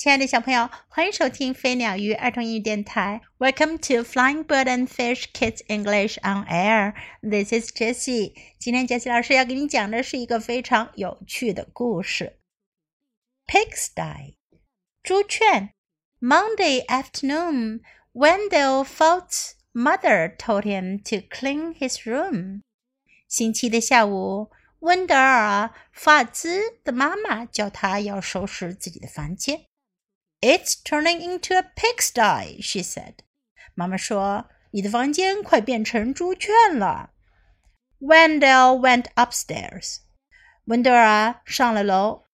亲爱的小朋友，欢迎收听飞鸟鱼儿童英语电台。Welcome to Flying Bird and Fish Kids English on Air. This is Jessie. 今天 Jessie 老师要给你讲的是一个非常有趣的故事。Pigsty，猪圈。Monday afternoon, Wendell Fault's mother told him to clean his room. 星期的下午，温德尔·法兹的妈妈叫他要收拾自己的房间。it's turning into a pigsty, she said. 妈妈说：“你的房间快变成猪圈了。” Wendell went upstairs. 温德尔上了楼。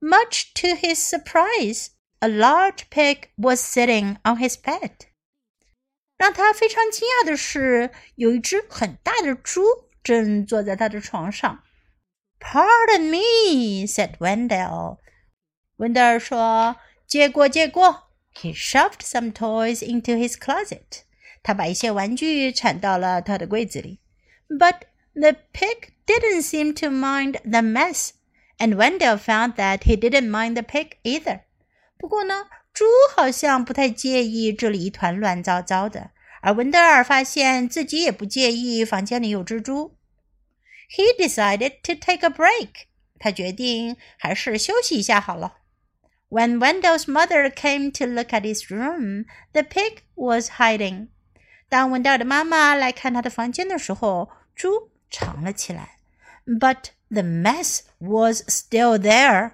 Much to his surprise, a large pig was sitting on his bed. 让他非常惊讶的是，有一只很大的猪正坐在他的床上。Pardon me, said Wendell. 温德尔说。 借过，借过。He shoved some toys into his closet. 他把一些玩具铲到了他的柜子里。But the pig didn't seem to mind the mess, and Wendell found that he didn't mind the pig either. 不过呢，猪好像不太介意这里一团乱糟糟的，而文德尔发现自己也不介意房间里有蜘蛛。He decided to take a break. 他决定还是休息一下好了。 when Wendell's mother came to look at his room, the pig was hiding. 当文德尔的妈妈来看他的房间的时候，猪藏了起来。But the mess was still there.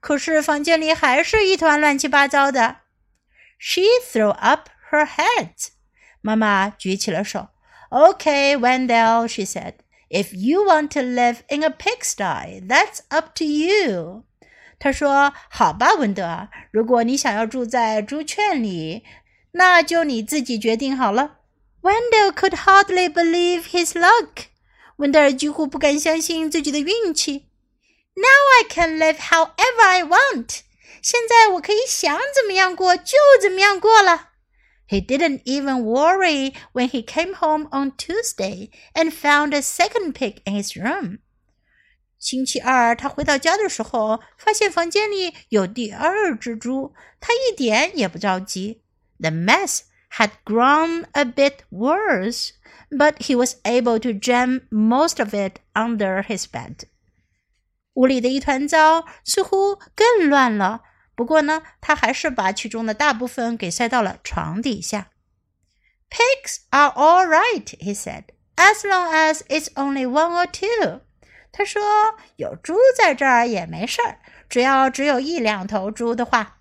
可是房间里还是一团乱七八糟的。She threw up her head. 妈妈举起了手。Okay, Wendell, she said. If you want to live in a pigsty, that's up to you. 他说：“好吧，文德，如果你想要住在猪圈里，那就你自己决定好了。” Wendell could hardly believe his luck. 温德尔几乎不敢相信自己的运气。Now I can live however I want. 现在我可以想怎么样过就怎么样过了。He didn't even worry when he came home on Tuesday and found a second pig in his room. 星期二，他回到家的时候，发现房间里有第二只猪，他一点也不着急。The mess had grown a bit worse, but he was able to jam most of it under his bed. 屋里的一团糟似乎更乱了，不过呢，他还是把其中的大部分给塞到了床底下。Pigs are all right, he said, as long as it's only one or two. 他说：“有猪在这儿也没事儿，只要只有一两头猪的话。”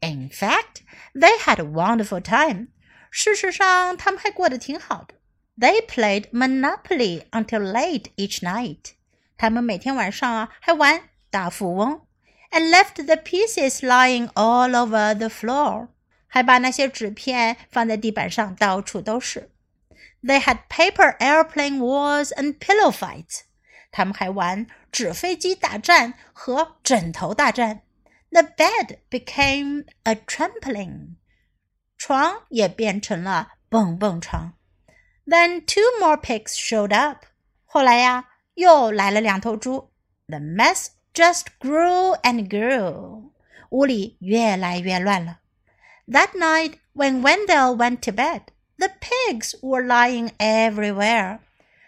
In fact, they had a wonderful time. 事实上，他们还过得挺好的。They played Monopoly until late each night. 他们每天晚上啊还玩大富翁，and left the pieces lying all over the floor. 还把那些纸片放在地板上，到处都是。They had paper airplane wars and pillow fights. 他们还玩纸飞机大战和枕头大战。The bed became a trampoline，床也变成了蹦蹦床。Then two more pigs showed up。后来呀，又来了两头猪。The mess just grew and grew，屋里越来越乱了。That night, when Wendell went to bed, the pigs were lying everywhere.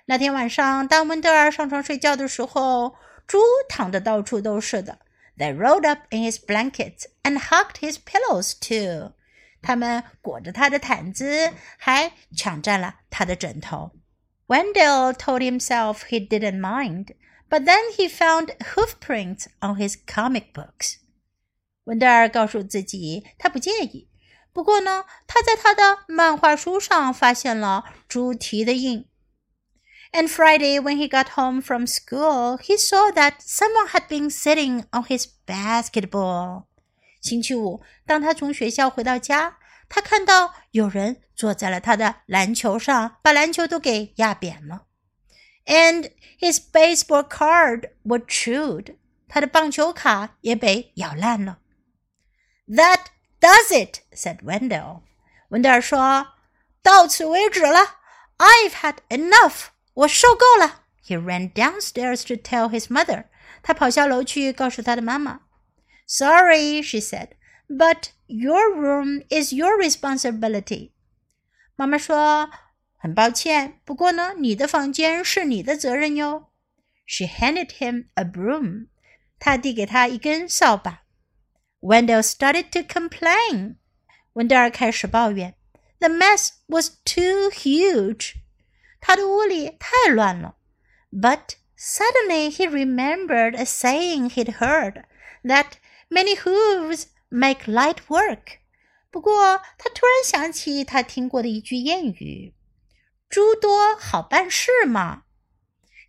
那天晚上，当温德尔上床睡觉的时候，猪躺得到处都是的。They rolled up in his blankets and hugged his pillows too。他们裹着他的毯子，还抢占了他的枕头。Wendell told himself he didn't mind, but then he found hoof prints on his comic books。温德尔告诉自己，他不介意。不过呢，他在他的漫画书上发现了猪蹄的印。 And Friday, when he got home from school, he saw that someone had been sitting on his basketball. 星期五，当他从学校回到家，他看到有人坐在了他的篮球上，把篮球都给压扁了。And his baseball card was chewed. 他的棒球卡也被咬烂了。That does it," said Wendell. 文德尔说：“到此为止了。I've had enough." 我受够了。He ran downstairs to tell his mother. 他跑下楼去告诉他的妈妈。Sorry, she said, But your room is your responsibility. 妈妈说：“很抱歉，不过呢，你的房间是你的责任哟。” She handed him a broom. 她递给他一根扫把。Wendell started to complain. 温德尔开始抱怨：“The mess was too huge. 他的屋里太乱了。” But suddenly he remembered a saying he'd heard that many hooves make light work. 不过，他突然想起他听过的一句谚语：“猪多好办事嘛。”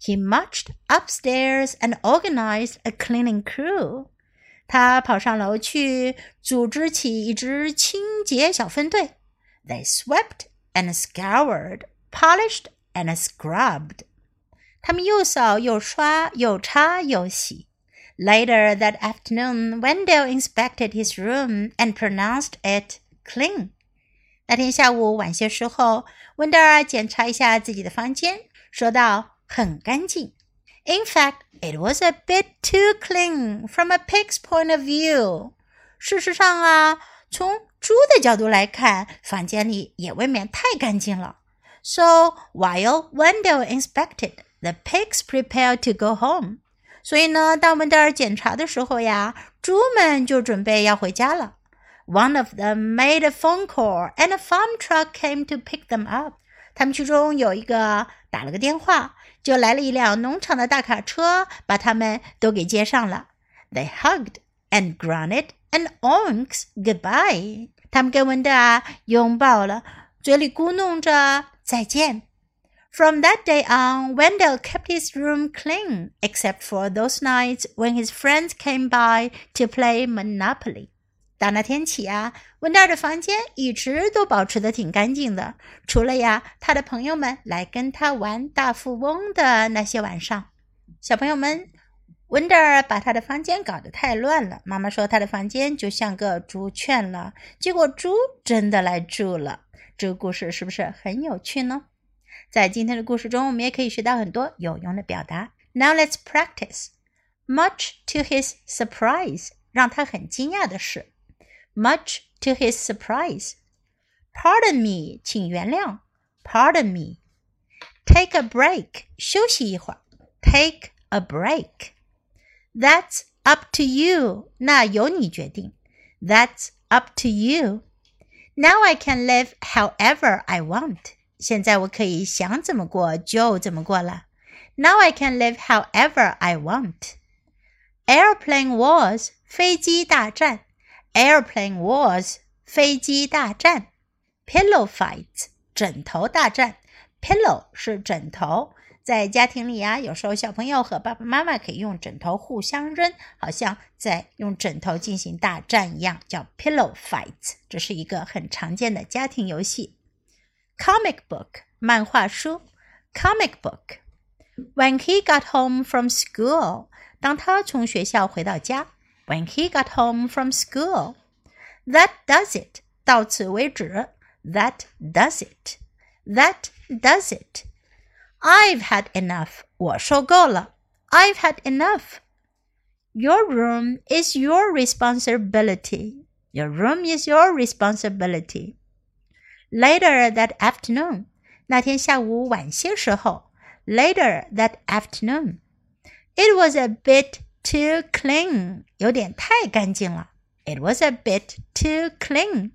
He marched upstairs and organized a cleaning crew. 他跑上楼去，组织起一支清洁小分队。They swept and scoured, polished and scrubbed. 他们又扫又刷，又擦又洗。Later that afternoon, Wendell inspected his room and pronounced it clean. 那天下午晚些时候，温德尔检查一下自己的房间，说道：“很干净。” In fact, it was a bit too clean from a pig's point of view. 事实上啊，从猪的角度来看，房间里也未免太干净了。 So while Wendell inspected, the pigs prepared to go home. 所以呢，当文德尔检查的时候呀，猪们就准备要回家了。One of them made a phone call, and a farm truck came to pick them up. 他们其中有一个打了个电话，就来了一辆农场的大卡车，把他们都给接上了。They hugged and grunted and onks goodbye. 他们跟文德尔拥抱了， 嘴里咕哝着再见。From that day on, Wendell kept his room clean, except for those nights when his friends came by to play Monopoly. 打那天起啊，温德尔的房间一直都保持的挺干净的，除了呀，他的朋友们来跟他玩大富翁的那些晚上。小朋友们，温德尔把他的房间搞得太乱了。妈妈说他的房间就像个猪圈了，结果猪真的来住了。这个故事是不是很有趣呢？在今天的故事中，我们也可以学到很多有用的表达。Now let's practice. Much to his surprise，让他很惊讶的是，much to his surprise. Pardon me，请原谅。Pardon me. Take a break，休息一会儿。Take a break. That's up to you，那由你决定。That's up to you. Now I can live however I want. 现在我可以想怎么过就怎么过了。Now I can live however I want. Airplane wars，飞机大战。Airplane wars，飞机大战。Pillow fights，枕头大战。Pillow 是枕头， 在家庭里啊，有时候小朋友和爸爸妈妈可以用枕头互相扔，好像在用枕头进行大战一样，叫 pillow fights。这是一个很常见的家庭游戏。comic book 漫画书 comic book. When he got home from school，当他从学校回到家。When he got home from school. That does it. 到此为止。That does it. That does it. I've had enough. 我受够了。I've had enough. Your room is your responsibility. Your room is your responsibility. Later that afternoon，那天下午晚些时候。Later that afternoon, it was a bit too clean，有点太干净了。It was a bit too clean.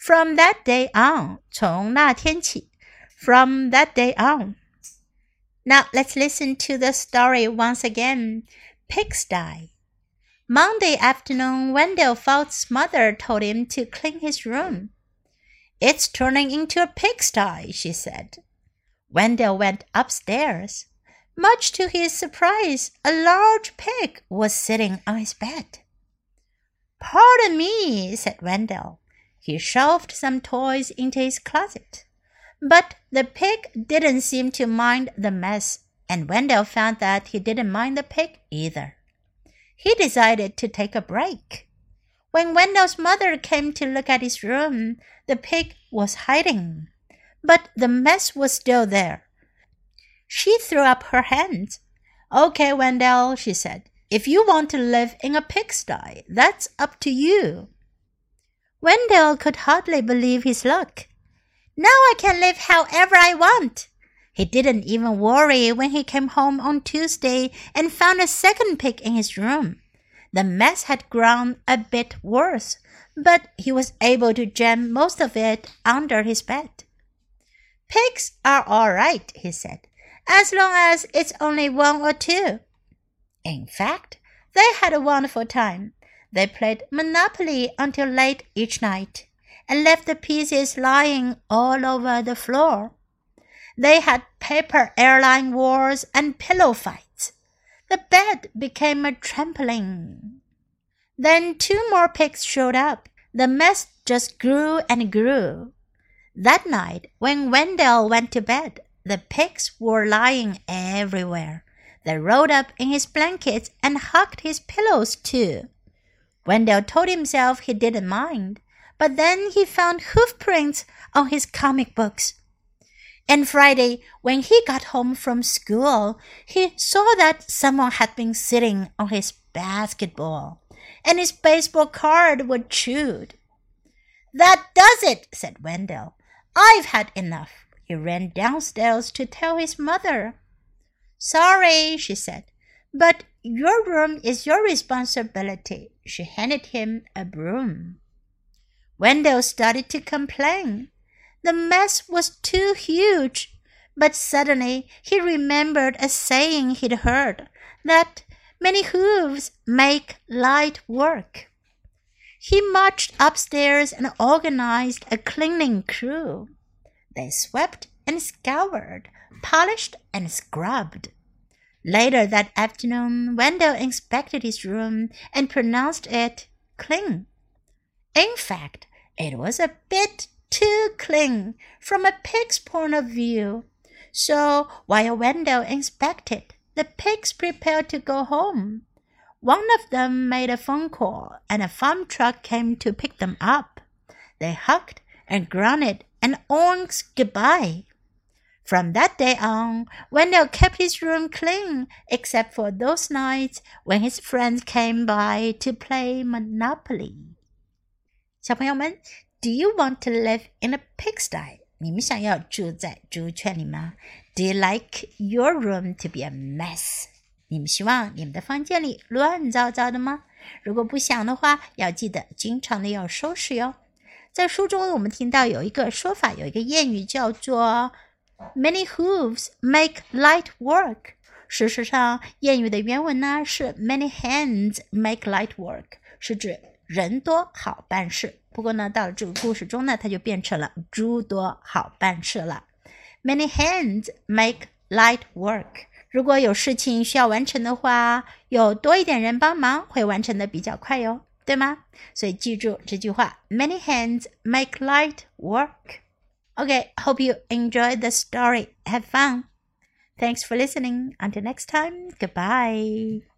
From that day on，从那天起。From that day on. Now let's listen to the story once again. Pigsty. Monday afternoon, Wendell Fultz's mother told him to clean his room. It's turning into a pigsty, she said. Wendell went upstairs. Much to his surprise, a large pig was sitting on his bed. Pardon me, said Wendell. He shoved some toys into his closet. But the pig didn't seem to mind the mess, and Wendell found that he didn't mind the pig either. He decided to take a break. When Wendell's mother came to look at his room, the pig was hiding. But the mess was still there. She threw up her hands. Okay, Wendell, she said. If you want to live in a pigsty, that's up to you. Wendell could hardly believe his luck. Now I can live however I want. He didn't even worry when he came home on Tuesday and found a second pig in his room. The mess had grown a bit worse, but he was able to jam most of it under his bed. Pigs are all right, he said, as long as it's only one or two. In fact, they had a wonderful time. They played Monopoly until late each night and left the pieces lying all over the floor. They had paper airline wars and pillow fights. The bed became a trampoline. Then two more pigs showed up. The mess just grew and grew. That night, when Wendell went to bed, the pigs were lying everywhere. They rolled up in his blankets and hugged his pillows too. Wendell told himself he didn't mind, but then he found hoof prints on his comic books. And Friday, when he got home from school, he saw that someone had been sitting on his basketball, and his baseball card was chewed. That does it, said Wendell. I've had enough. He ran downstairs to tell his mother. Sorry, she said, but your room is your responsibility. She handed him a broom. Wendell started to complain. The mess was too huge, but suddenly he remembered a saying he'd heard that many hooves make light work. He marched upstairs and organized a cleaning crew. They swept and scoured, polished and scrubbed. Later that afternoon, Wendell inspected his room and pronounced it clean. In fact, it was a bit too clean from a pig's point of view. So while Wendell inspected, the pigs prepared to go home. One of them made a phone call, and a farm truck came to pick them up. They hugged and grunted and oinked goodbye. From that day on, Wendell kept his room clean, except for those nights when his friends came by to play Monopoly. 小朋友们，Do you want to live in a pigsty？你们想要住在猪圈里吗？Do you like your room to be a mess？你们希望你们的房间里乱糟糟的吗？如果不想的话，要记得经常的要收拾哟。在书中，我们听到有一个说法，有一个谚语叫做 Many hooves make light work。事实上，谚语的原文呢是 Many hands make light work，是指人多好办事。不过呢，到了这个故事中呢，它就变成了猪多好办事了。Many hands make light work。如果有事情需要完成的话，有多一点人帮忙，会完成的比较快哟，对吗？所以记住这句话：Many hands make light work。OK，hope you enjoy the story. Have fun. Thanks for listening. Until next time, goodbye.